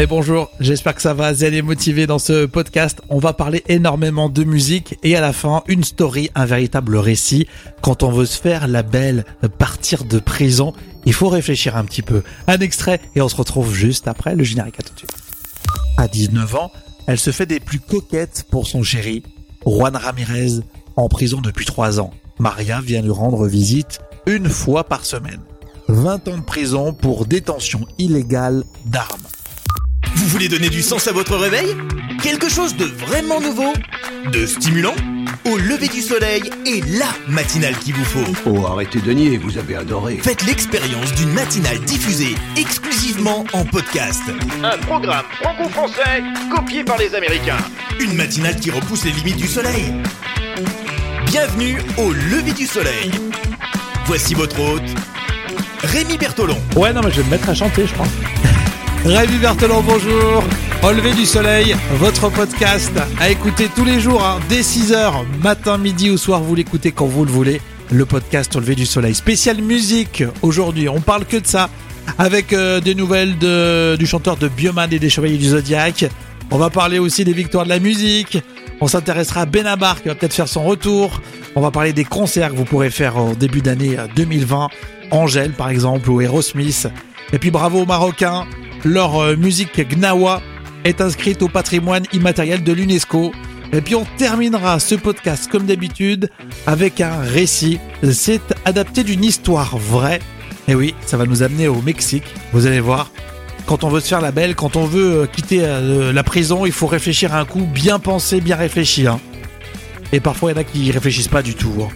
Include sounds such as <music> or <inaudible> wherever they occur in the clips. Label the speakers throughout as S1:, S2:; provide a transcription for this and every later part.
S1: Et bonjour, j'espère que ça va, zen et motivé dans ce podcast. On va parler énormément de musique et à la fin, une story, un véritable récit. Quand on veut se faire la belle, partir de prison, il faut réfléchir un petit peu. Un extrait et on se retrouve juste après le générique à tout de suite. À 19 ans, elle se fait des plus coquettes pour son chéri, Juan Ramirez, en prison depuis 3 ans. Maria vient lui rendre visite une fois par semaine. 20 ans de prison pour détention illégale d'armes.
S2: Vous voulez donner du sens à votre réveil Quelque chose de vraiment nouveau De stimulant Au lever du soleil et la matinale qu'il vous faut.
S3: Oh, arrêtez de nier, vous avez adoré.
S2: Faites l'expérience d'une matinale diffusée exclusivement en podcast.
S4: Un programme franco-français copié par les Américains.
S2: Une matinale qui repousse les limites du soleil. Bienvenue au lever du soleil. Voici votre hôte, Rémi Bertolon.
S1: Ouais, non, mais je vais me mettre à chanter, je crois. Rémi Berthelon, bonjour. Au lever du soleil, votre podcast à écouter tous les jours, hein, dès 6h, matin, midi ou soir, vous l'écoutez quand vous le voulez. Le podcast au lever du soleil. Spécial musique aujourd'hui, on parle que de ça. Avec euh, des nouvelles du chanteur de Bioman et des Chevaliers du Zodiac. On va parler aussi des victoires de la musique. On s'intéressera à Benabar qui va peut-être faire son retour. On va parler des concerts que vous pourrez faire au début d'année 2020. Angèle par exemple ou Aerosmith. Et puis bravo aux Marocains leur euh, musique Gnawa est inscrite au patrimoine immatériel de l'UNESCO. Et puis on terminera ce podcast comme d'habitude avec un récit. C'est adapté d'une histoire vraie. Et oui, ça va nous amener au Mexique. Vous allez voir. Quand on veut se faire la belle, quand on veut euh, quitter euh, la prison, il faut réfléchir un coup, bien penser, bien réfléchir. Hein. Et parfois, il y en a qui réfléchissent pas du tout.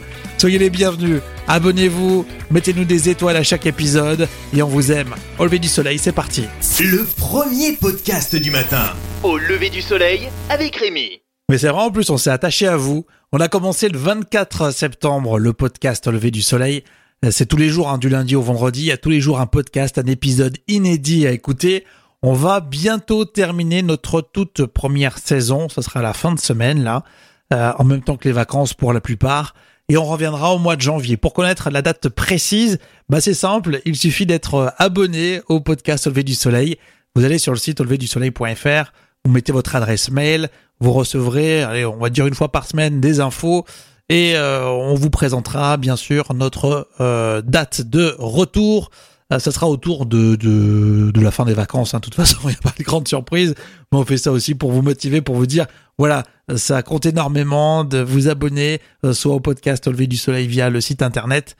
S1: Soyez les bienvenus. Abonnez-vous, mettez-nous des étoiles à chaque épisode et on vous aime. Au lever du soleil, c'est parti.
S2: Le premier podcast du matin.
S4: Au lever du soleil avec Rémi.
S1: Mais c'est vrai, en plus, on s'est attaché à vous. On a commencé le 24 septembre le podcast Au lever du soleil. C'est tous les jours, hein, du lundi au vendredi. Il y a tous les jours un podcast, un épisode inédit à écouter. On va bientôt terminer notre toute première saison. Ce sera la fin de semaine, là. Euh, en même temps que les vacances pour la plupart et on reviendra au mois de janvier. Pour connaître la date précise, bah c'est simple, il suffit d'être euh, abonné au podcast Au lever du soleil. Vous allez sur le site auleverdusoleil.fr, vous mettez votre adresse mail, vous recevrez, allez, on va dire une fois par semaine des infos. Et euh, on vous présentera bien sûr notre euh, date de retour ça sera autour de, de, la fin des vacances. Hein. De toute façon, <laughs> il n'y a pas de grande surprise. Mais on fait ça aussi pour vous motiver, pour vous dire, voilà, ça compte énormément de vous abonner, euh, soit au podcast Au du soleil via le site internet,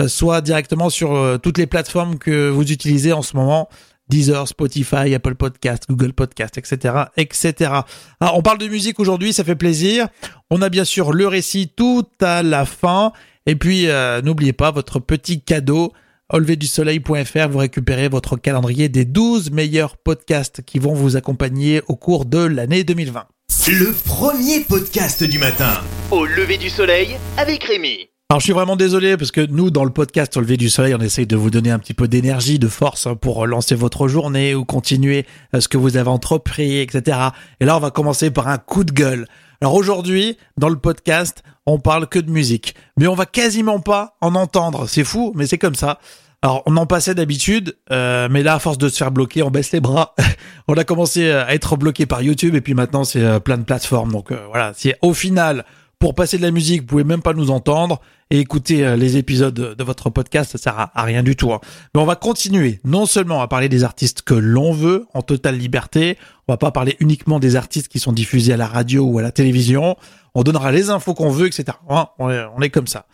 S1: euh, soit directement sur euh, toutes les plateformes que vous utilisez en ce moment. Deezer, Spotify, Apple Podcast, Google Podcast, etc., etc. Ah, on parle de musique aujourd'hui, ça fait plaisir. On a bien sûr le récit tout à la fin. Et puis, n'oubliez pas votre petit cadeau soleil.fr, vous récupérez votre calendrier des 12 meilleurs podcasts qui vont vous accompagner au cours de l'année 2020.
S2: Le premier podcast du matin.
S4: Au lever du soleil avec Rémi.
S1: Alors je suis vraiment désolé parce que nous dans le podcast au lever du soleil on essaye de vous donner un petit peu d'énergie, de force hein, pour lancer votre journée ou continuer euh, ce que vous avez entrepris, etc. Et là on va commencer par un coup de gueule. Alors aujourd'hui dans le podcast on parle que de musique, mais on va quasiment pas en entendre. C'est fou, mais c'est comme ça. Alors, on en passait d'habitude, euh, mais là, à force de se faire bloquer, on baisse les bras. <laughs> on a commencé à être bloqué par YouTube, et puis maintenant, c'est euh, plein de plateformes. Donc euh, voilà, c'est au final, pour passer de la musique, vous pouvez même pas nous entendre et écouter les épisodes de, votre podcast, ça sert à, rien du tout. Hein. Mais on va continuer, non seulement à parler des artistes que l'on veut, en totale liberté, on va pas parler uniquement des artistes qui sont diffusés à la radio ou à la télévision, on donnera les infos qu'on veut, etc. Hein, on est comme ça.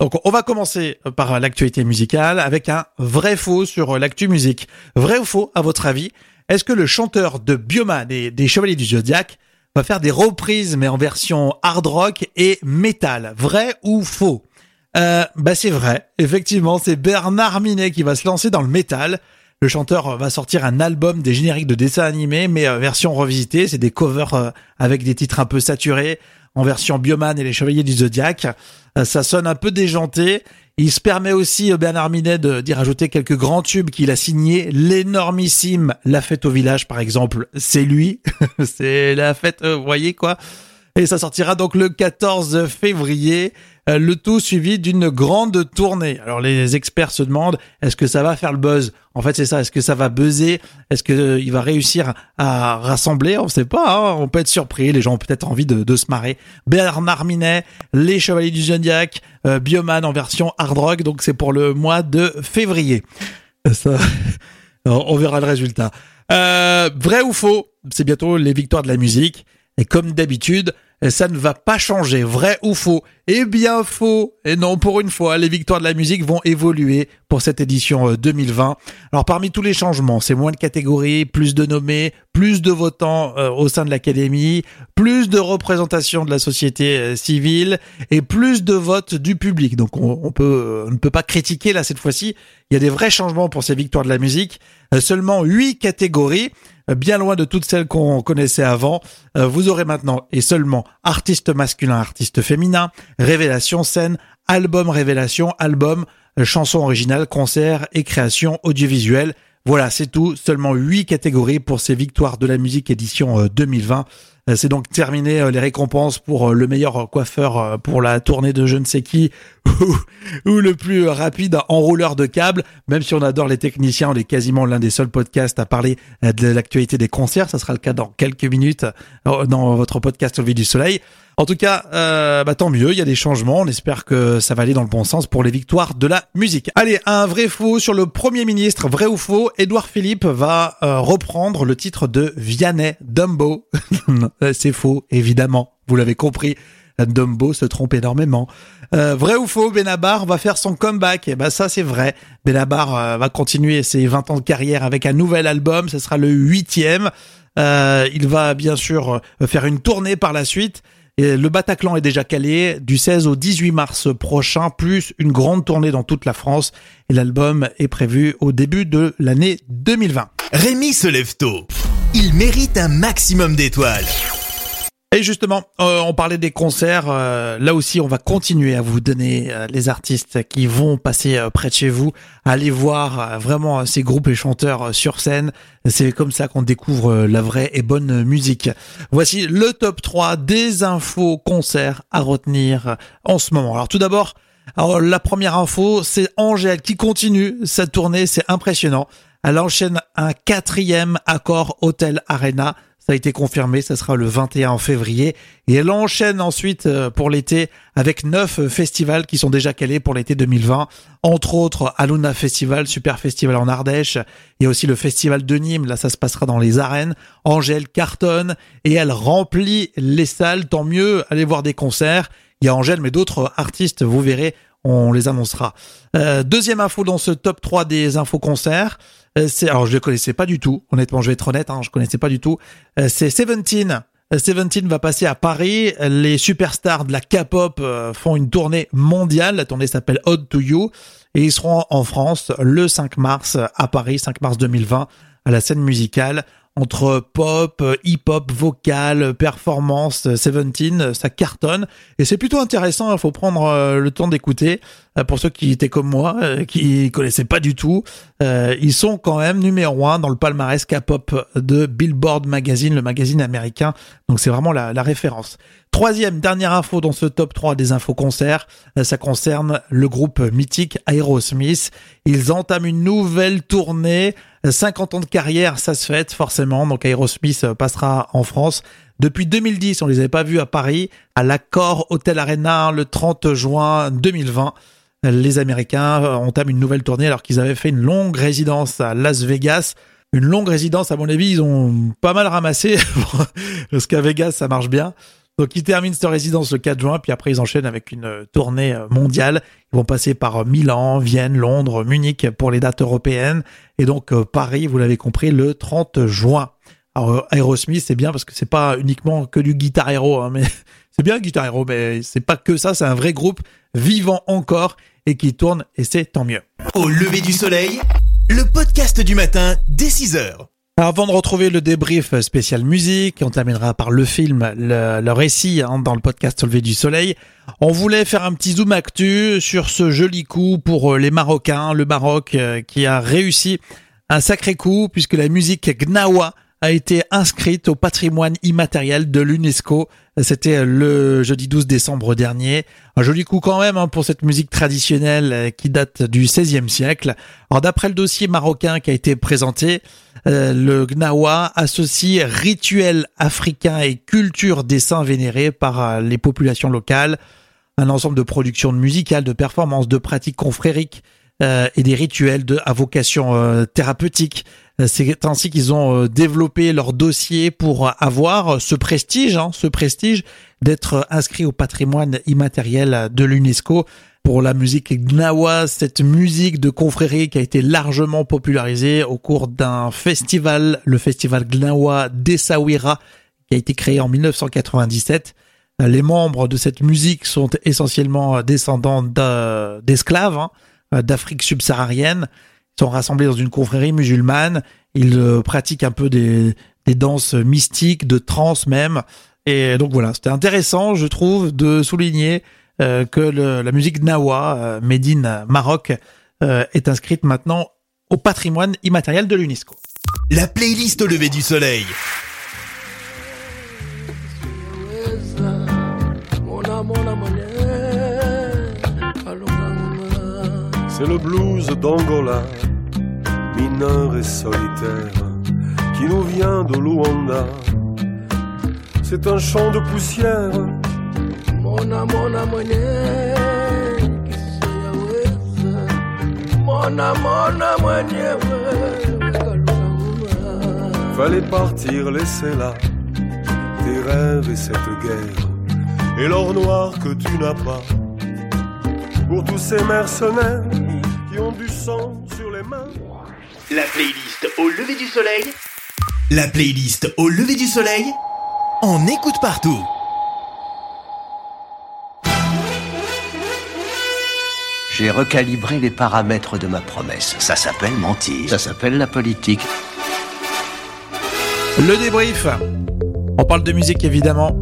S1: Donc on va commencer par l'actualité musicale avec un vrai faux sur l'actu musique. Vrai ou faux à votre avis Est-ce que le chanteur de Bioma des, des Chevaliers du Zodiac va faire des reprises mais en version hard rock et metal Vrai ou faux? Euh, Bah c'est vrai. Effectivement, c'est Bernard Minet qui va se lancer dans le metal. Le chanteur va sortir un album des génériques de dessins animés, mais euh, version revisitée. C'est des covers euh, avec des titres un peu saturés, en version Bioman et les Chevaliers du Zodiac. Euh, ça sonne un peu déjanté. Il se permet aussi, euh, Bernard Minet, d'y rajouter quelques grands tubes qu'il a signés. L'énormissime La Fête au Village, par exemple, c'est lui. <laughs> c'est la fête, euh, vous voyez quoi et ça sortira donc le 14 février. Euh, le tout suivi d'une grande tournée. Alors les experts se demandent est-ce que ça va faire le buzz? En fait, c'est ça. Est-ce que ça va buzzer? Est-ce que euh, il va réussir à rassembler? On ne sait pas. Hein. on peut être surpris. Les gens ont peut-être envie de, se marrer. Bernard Minet, les Chevaliers du Zodiac, euh, Bioman en version hard rock. Donc c'est pour le mois de février. Ça, <laughs> on verra le résultat. vrai ou faux? C'est bientôt les victoires de la musique. Et comme d'habitude, ça ne va pas changer, vrai ou faux Eh bien faux Et non, pour une fois, les victoires de la musique vont évoluer pour cette édition 2020. Euh, Alors parmi tous les changements, c'est moins de catégories, plus de nommés, plus de votants euh, au sein de l'académie, plus de représentation de la société euh, civile et plus de votes du public. Donc on, peut, on ne peut pas critiquer là cette fois-ci. Il y a des vrais changements pour ces victoires de la musique. Seulement huit catégories bien loin de toutes celles qu'on connaissait avant. Euh, vous aurez maintenant et seulement artiste masculin, artiste féminin, révélation scène, album révélation, album, euh, chanson originale, concert et création audiovisuelle. Voilà, c'est tout. Seulement huit catégories pour ces victoires de la musique édition 2020. Euh, euh, c'est donc terminé euh, les récompenses pour le meilleur coiffeur pour la tournée de je ne sais qui <laughs> ou, le plus rapide enrouleur de câbles. Même si on adore les techniciens, on est quasiment l'un des seuls podcasts à parler de l'actualité des concerts. Ça sera le cas dans quelques minutes dans votre podcast Au vie du soleil. En tout cas, euh, bah, tant mieux, il y a des changements. On espère que ça va aller dans le bon sens pour les victoires de la musique. Allez, un vrai faux sur le Premier ministre, vrai ou faux. Édouard Philippe va euh, reprendre le titre de Vianney Dumbo. <laughs> C'est faux, évidemment. Vous l'avez compris. Dumbo se trompe énormément. Euh, vrai ou faux, Benabar va faire son comeback. Et eh ben ça c'est vrai. Benabar euh, va continuer ses 20 ans de carrière avec un nouvel album. Ce sera le huitième. Euh, il va bien sûr faire une tournée par la suite. Le Bataclan est déjà calé du 16 au 18 mars prochain, plus une grande tournée dans toute la France. Et l'album est prévu au début de l'année 2020.
S2: Rémi se lève tôt. Il mérite un maximum d'étoiles.
S1: Et justement, euh, on parlait des concerts. Euh, là aussi, on va continuer à vous donner euh, les artistes qui vont passer près de chez vous. Allez voir vraiment ces groupes et chanteurs sur scène. C'est comme ça qu'on découvre la vraie et bonne musique. Voici le top 3 des infos concerts à retenir en ce moment. Alors tout d'abord, la première info, c'est Angèle qui continue sa tournée. C'est impressionnant. Elle enchaîne un quatrième accord Hotel Arena. Ça a été confirmé, ça sera le 21 février. Et elle enchaîne ensuite euh, pour l'été avec neuf festivals qui sont déjà calés pour l'été 2020. Entre autres, Aluna Festival, Super Festival en Ardèche. Il y a aussi le Festival de Nîmes, là ça se passera dans les arènes. Angèle cartonne et elle remplit les salles, tant mieux, allez voir des concerts. Il y a Angèle, mais d'autres artistes, vous verrez, on les annoncera. Euh, deuxième info dans ce top 3 des infos concerts. Euh, c'est, alors je ne connaissais pas du tout, honnêtement je vais être honnête, hein, je connaissais pas du tout. Euh, c'est Seventeen. Euh, Seventeen va passer à Paris. Les superstars de la K-pop font une tournée mondiale. La tournée s'appelle Odd to You et ils seront en France le 5 mars à Paris, 5 mars 2020 à la scène musicale entre pop, hip-hop, vocal, performance, Seventeen, ça cartonne et c'est plutôt intéressant. Il faut prendre le temps d'écouter. Euh, pour ceux qui étaient comme moi, euh, qui connaissaient pas du tout, euh, ils sont quand même numéro un dans le palmarès K-pop de Billboard Magazine, le magazine américain. Donc c'est vraiment la, la, référence. Troisième, dernière info dans ce top 3 des infos concerts, ça concerne le groupe mythique Aerosmith. Ils entament une nouvelle tournée. 50 ans de carrière, ça se fait forcément. Donc Aerosmith passera en France. Depuis 2010, on les avait pas vus à Paris, à l'accord Hotel Arena le 30 juin 2020 les Américains entament une nouvelle tournée alors qu'ils avaient fait une longue résidence à Las Vegas. Une longue résidence, à mon avis, ils ont pas mal ramassé <laughs> parce qu'à Vegas, ça marche bien. Donc ils terminent cette résidence le 4 juin, puis après ils enchaînent avec une tournée mondiale. Ils vont passer par Milan, Vienne, Londres, Munich pour les dates européennes. Et donc euh, Paris, vous l'avez compris, le 30 juin. Alors Aerosmith, c'est bien parce que c'est pas uniquement que du guitar hero, hein, mais <laughs> c'est bien guitar hero, mais c'est pas que ça, c'est un vrai groupe vivant encore et qui tourne et c'est tant mieux.
S2: Au lever du soleil, le podcast du matin dès 6 heures.
S1: Avant de retrouver le débrief spécial musique, on terminera par le film, le, récit hein, dans le podcast Au lever du soleil. On voulait faire un petit zoom actu sur ce joli coup pour euh, les Marocains, le Maroc euh, qui a réussi un sacré coup puisque la musique Gnawa a été inscrite au patrimoine immatériel de l'UNESCO. C'était le jeudi 12 décembre dernier. Un joli coup quand même hein, pour cette musique traditionnelle qui date du XVIe siècle. Alors d'après le dossier marocain qui a été présenté, euh, le Gnawa associe rituels africains et culture des saints vénérés par euh, les populations locales, un ensemble de productions musicales, de performances, de pratiques confrériques euh, et des rituels de, à vocation thérapeutique. C'est ainsi qu'ils ont développé leur dossier pour avoir ce prestige, hein, ce prestige d'être inscrit au patrimoine immatériel de l'UNESCO pour la musique gnawa, cette musique de confrérie qui a été largement popularisée au cours d'un festival, le festival gnawa d'Essaouira, qui a été créé en 1997. Les membres de cette musique sont essentiellement descendants d'esclaves hein, d'Afrique subsaharienne. Sont rassemblés dans une confrérie musulmane. Ils euh, pratiquent un peu des, des danses mystiques, de trance même. Et donc voilà, c'était intéressant, je trouve, de souligner euh, que le, la musique Nawa, euh, made in Maroc, euh, est inscrite maintenant au patrimoine immatériel de l'UNESCO.
S2: La playlist au lever du soleil.
S5: C'est le blues d'Angola, mineur et solitaire, qui nous vient de Luanda. C'est un chant de poussière. Mona mona Mona mona Fallait partir, laisser là tes rêves et cette guerre et l'or noir que tu n'as pas. Pour tous ces mercenaires qui ont du sang sur les mains.
S2: La playlist au lever du soleil. La playlist au lever du soleil. On écoute partout.
S3: J'ai recalibré les paramètres de ma promesse. Ça s'appelle mentir. Ça s'appelle la politique.
S1: Le débrief. On parle de musique évidemment.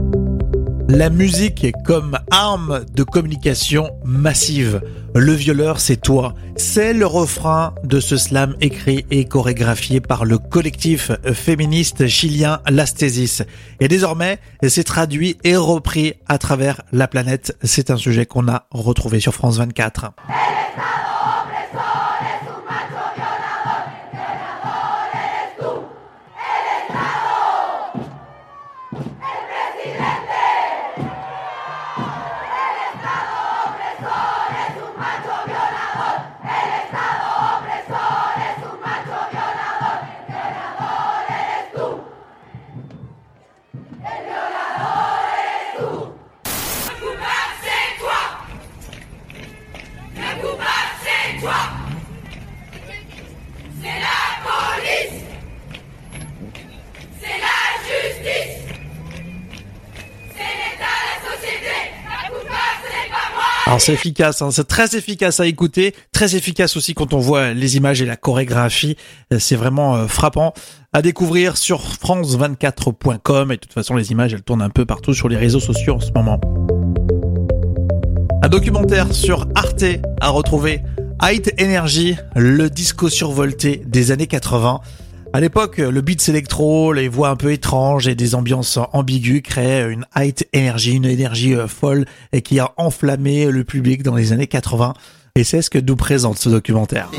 S1: La musique est comme arme de communication massive. Le violeur, c'est toi. C'est le refrain de ce slam écrit et chorégraphié par le collectif féministe chilien L'Astésis. Et désormais, c'est traduit et repris à travers la planète. C'est un sujet qu'on a retrouvé sur France 24. C'est efficace, hein, c'est très efficace à écouter, très efficace aussi quand on voit les images et la chorégraphie. Euh, c'est vraiment euh, frappant à découvrir sur france24.com et de toute façon les images elles tournent un peu partout sur les réseaux sociaux en ce moment. Un documentaire sur Arte à retrouver. Height Energy, le disco survolté des années 80. À l'époque, le beats électro, les voix un peu étranges et des ambiances ambiguës créaient une height énergie, une énergie euh, folle et qui a enflammé le public dans les années 80. Et c'est ce que nous présente ce documentaire.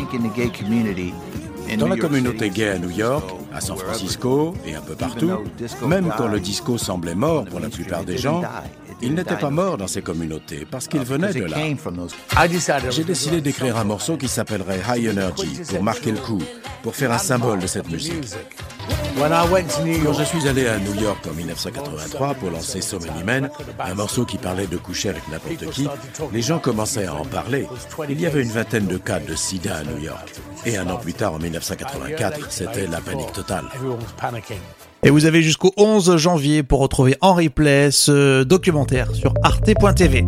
S6: Dans la communauté gay à New York, à San Francisco et un peu partout, même quand le disco semblait mort pour la plupart des gens, il n'était pas mort dans ces communautés parce qu'il venait de là. J'ai décidé d'écrire un morceau qui s'appellerait High Energy pour marquer le coup, pour faire un symbole de cette musique. Quand je suis allé à New York en 1983 pour lancer So Many Men, un morceau qui parlait de coucher avec n'importe qui, les gens commençaient à en parler. Il y avait une vingtaine de cas de sida à New York. Et un an plus tard, en 1984, c'était la panique totale.
S1: Et vous avez jusqu'au 11 janvier pour retrouver en replay ce documentaire sur arte.tv.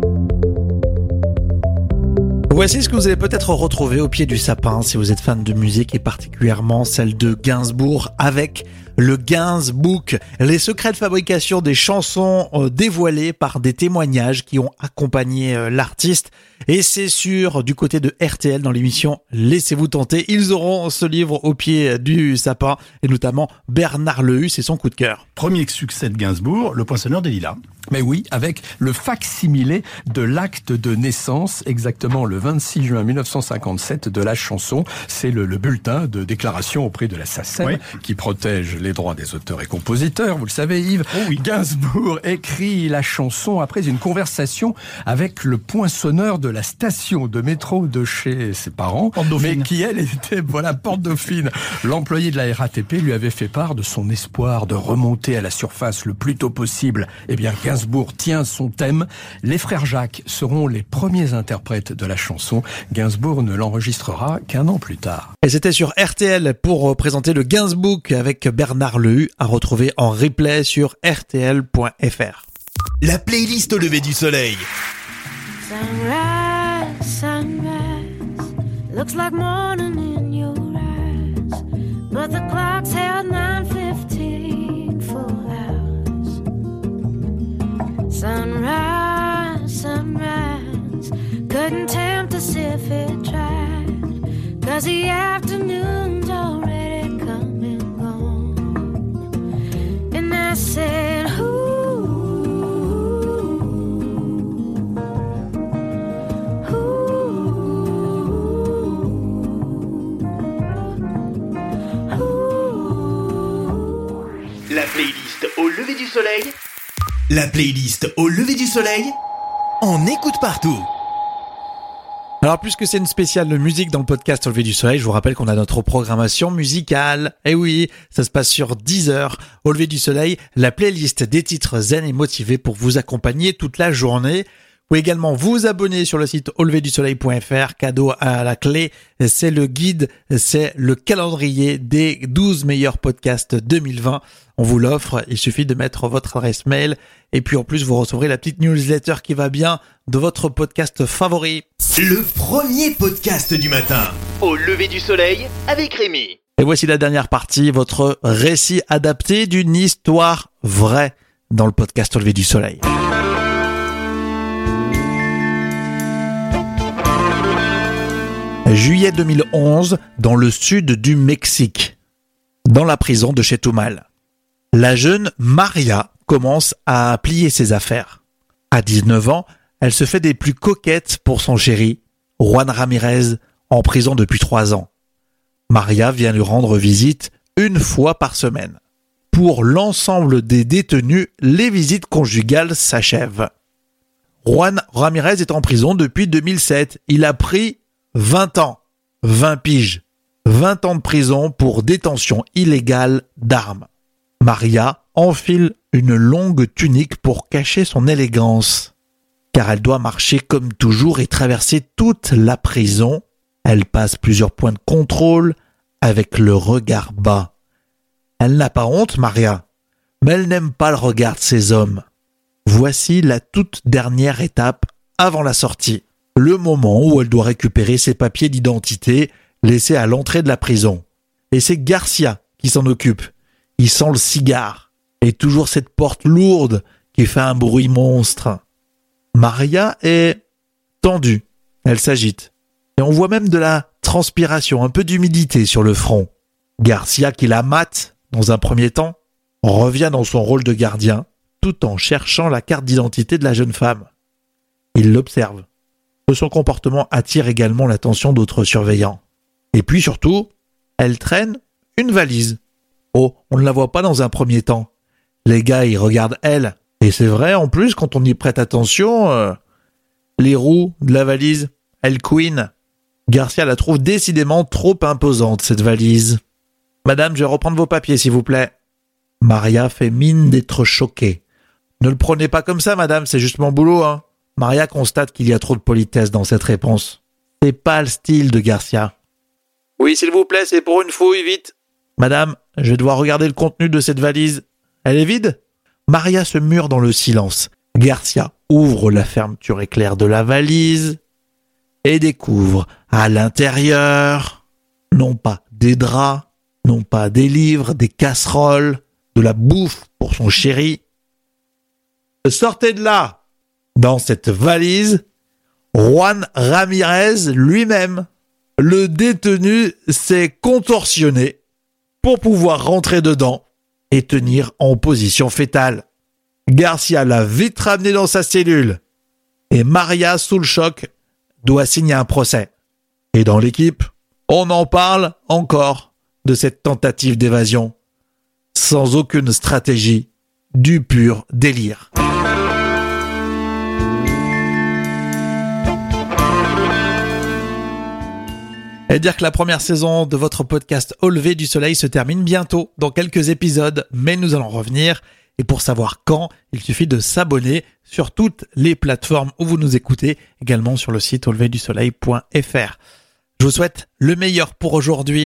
S1: Voici ce que vous allez peut-être retrouver au pied du sapin si vous êtes fan de musique et particulièrement celle de Gainsbourg avec le Gainsbook, les secrets de fabrication des chansons euh, dévoilés par des témoignages qui ont accompagné euh, l'artiste. Et c'est sûr, du côté de RTL dans l'émission Laissez-vous tenter, ils auront ce livre au pied du sapin et notamment Bernard Lehus et son coup de cœur.
S7: Premier succès de Gainsbourg, Le Poinçonneur des Lilas.
S8: Mais oui, avec le fac-similé de l'acte de naissance, exactement le 26 juin 1957 de la chanson. C'est le, bulletin de déclaration auprès de la SACEM qui protège les droits des auteurs et compositeurs. Vous le savez, Yves.
S7: Oh oui.
S8: Gainsbourg écrit la chanson après une conversation avec le poinçonneur de la station de métro de chez ses parents, mais qui elle était voilà porte dauphine. L'employé de la RATP lui avait fait part de son espoir de remonter à la surface le plus tôt possible. Eh bien, Gainsbourg tient son thème. Les frères Jacques seront les premiers interprètes de la chanson. Gainsbourg ne l'enregistrera qu'un an plus tard.
S1: Et c'était sur RTL pour présenter le Gainsbourg avec Bernard Lehu à retrouver en replay sur rtl.fr.
S2: La playlist au lever du soleil.
S9: Sunrise, sunrise, looks like morning in your eyes, but the clock's held 9:15 for hours. Sunrise, sunrise, couldn't tempt us if it tried, cause the afternoon's already
S2: soleil. La playlist au lever du soleil. On écoute partout.
S1: Alors puisque c'est une spéciale de musique dans le podcast Au lever du soleil, je vous rappelle qu'on a notre programmation musicale. Eh oui, ça se passe sur 10 heures. Au lever du soleil, la playlist des titres zen et motivés pour vous accompagner toute la journée. Vous pouvez également vous abonner sur le site auleverdusoleil.fr. Cadeau à la clé, c'est le guide, c'est le calendrier des 12 meilleurs podcasts 2020. On vous l'offre, il suffit de mettre votre adresse mail et puis en plus vous recevrez la petite newsletter qui va bien de votre podcast favori.
S2: Le premier podcast du matin. Au lever du soleil avec Rémi.
S1: Et voici la dernière partie, votre récit adapté d'une histoire vraie dans le podcast Au lever du soleil. Juillet 2011, dans le sud du Mexique, dans la prison de Chetumal. La jeune Maria commence à plier ses affaires. À 19 ans, elle se fait des plus coquettes pour son chéri, Juan Ramirez, en prison depuis trois ans. Maria vient lui rendre visite une fois par semaine. Pour l'ensemble des détenus, les visites conjugales s'achèvent. Juan Ramirez est en prison depuis 2007. Il a pris 20 ans, 20 piges, 20 ans de prison pour détention illégale d'armes. Maria enfile une longue tunique pour cacher son élégance. Car elle doit marcher comme toujours et traverser toute la prison. Elle passe plusieurs points de contrôle avec le regard bas. Elle n'a pas honte, Maria, mais elle n'aime pas le regard de ces hommes. Voici la toute dernière étape avant la sortie le moment où elle doit récupérer ses papiers d'identité laissés à l'entrée de la prison. Et c'est Garcia qui s'en occupe. Il sent le cigare. Et toujours cette porte lourde qui fait un bruit monstre. Maria est tendue. Elle s'agite. Et on voit même de la transpiration, un peu d'humidité sur le front. Garcia, qui la mate dans un premier temps, revient dans son rôle de gardien, tout en cherchant la carte d'identité de la jeune femme. Il l'observe son comportement attire également l'attention d'autres surveillants. Et puis surtout, elle traîne une valise. Oh, on ne la voit pas dans un premier temps. Les gars, ils regardent elle. Et c'est vrai, en plus, quand on y prête attention, euh, les roues de la valise, elle queen. Garcia la trouve décidément trop imposante, cette valise. Madame, je vais reprendre vos papiers, s'il vous plaît. Maria fait mine d'être choquée. Ne le prenez pas comme ça, madame, c'est juste mon boulot, hein. Maria constate qu'il y a trop de politesse dans cette réponse. C'est pas le style de Garcia. Oui, s'il vous plaît, c'est pour une fouille, vite. Madame, je vais devoir regarder le contenu de cette valise. Elle est vide? Maria se mure dans le silence. Garcia ouvre la fermeture éclair de la valise et découvre à l'intérieur non pas des draps, non pas des livres, des casseroles, de la bouffe pour son chéri. Sortez de là dans cette valise, Juan Ramirez lui-même, le détenu s'est contorsionné pour pouvoir rentrer dedans et tenir en position fétale. Garcia l'a vite ramené dans sa cellule et Maria, sous le choc, doit signer un procès. Et dans l'équipe, on en parle encore de cette tentative d'évasion, sans aucune stratégie, du pur délire. Et dire que la première saison de votre podcast Au lever du soleil se termine bientôt, dans quelques épisodes, mais nous allons revenir. Et pour savoir quand, il suffit de s'abonner sur toutes les plateformes où vous nous écoutez, également sur le site auleverdusoleil.fr. Je vous souhaite le meilleur pour aujourd'hui.